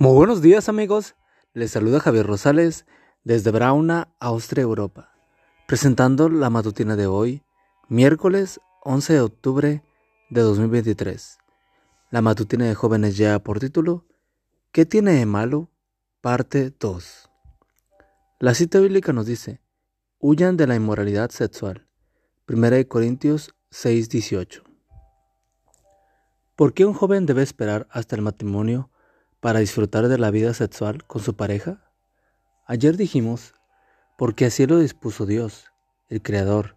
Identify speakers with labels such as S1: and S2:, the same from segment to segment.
S1: Muy buenos días amigos, les saluda Javier Rosales desde Brauna, Austria, Europa, presentando la matutina de hoy, miércoles 11 de octubre de 2023. La matutina de jóvenes ya por título, ¿Qué tiene de malo? Parte 2. La cita bíblica nos dice, huyan de la inmoralidad sexual. 1 Corintios 6:18. ¿Por qué un joven debe esperar hasta el matrimonio para disfrutar de la vida sexual con su pareja? Ayer dijimos, porque así lo dispuso Dios, el Creador,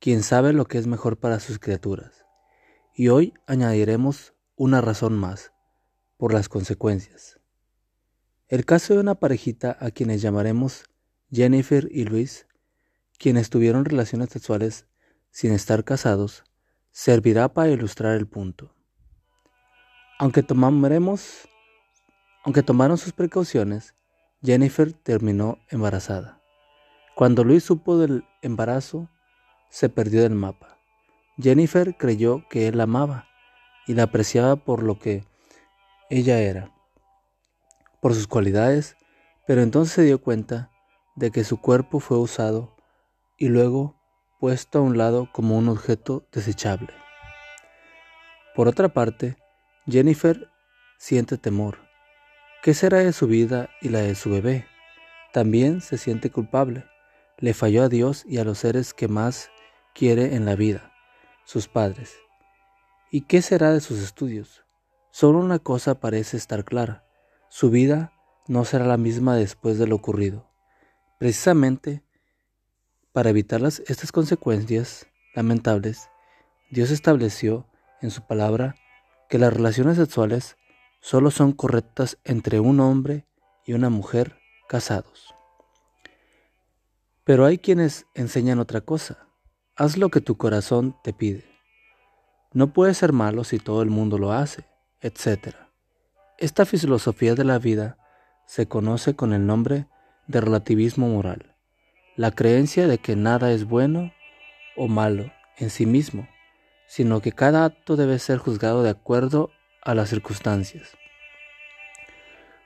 S1: quien sabe lo que es mejor para sus criaturas. Y hoy añadiremos una razón más, por las consecuencias. El caso de una parejita a quienes llamaremos Jennifer y Luis, quienes tuvieron relaciones sexuales sin estar casados, servirá para ilustrar el punto. Aunque tomaremos aunque tomaron sus precauciones, Jennifer terminó embarazada. Cuando Luis supo del embarazo, se perdió del mapa. Jennifer creyó que él la amaba y la apreciaba por lo que ella era, por sus cualidades, pero entonces se dio cuenta de que su cuerpo fue usado y luego puesto a un lado como un objeto desechable. Por otra parte, Jennifer siente temor ¿Qué será de su vida y la de su bebé? También se siente culpable. Le falló a Dios y a los seres que más quiere en la vida, sus padres. ¿Y qué será de sus estudios? Solo una cosa parece estar clara. Su vida no será la misma después de lo ocurrido. Precisamente para evitar estas consecuencias lamentables, Dios estableció en su palabra que las relaciones sexuales solo son correctas entre un hombre y una mujer casados. Pero hay quienes enseñan otra cosa. Haz lo que tu corazón te pide. No puede ser malo si todo el mundo lo hace, etc. Esta filosofía de la vida se conoce con el nombre de relativismo moral, la creencia de que nada es bueno o malo en sí mismo, sino que cada acto debe ser juzgado de acuerdo a las circunstancias.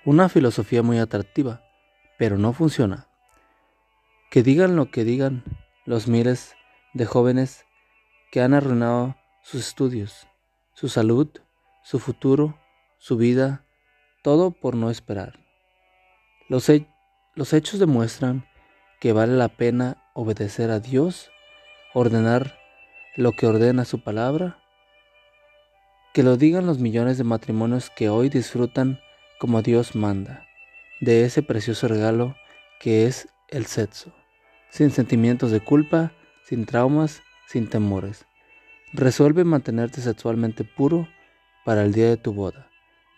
S1: Una filosofía muy atractiva, pero no funciona. Que digan lo que digan los miles de jóvenes que han arruinado sus estudios, su salud, su futuro, su vida, todo por no esperar. Los, los hechos demuestran que vale la pena obedecer a Dios, ordenar lo que ordena su palabra que lo digan los millones de matrimonios que hoy disfrutan como Dios manda, de ese precioso regalo que es el sexo, sin sentimientos de culpa, sin traumas, sin temores. Resuelve mantenerte sexualmente puro para el día de tu boda.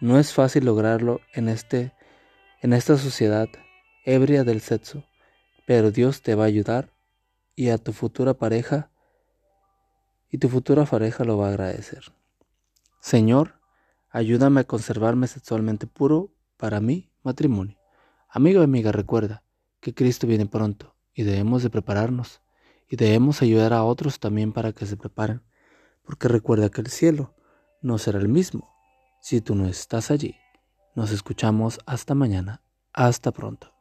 S1: No es fácil lograrlo en, este, en esta sociedad ebria del sexo, pero Dios te va a ayudar y a tu futura pareja y tu futura pareja lo va a agradecer. Señor, ayúdame a conservarme sexualmente puro para mi matrimonio. Amigo y amiga, recuerda que Cristo viene pronto y debemos de prepararnos y debemos ayudar a otros también para que se preparen, porque recuerda que el cielo no será el mismo si tú no estás allí. Nos escuchamos hasta mañana. Hasta pronto.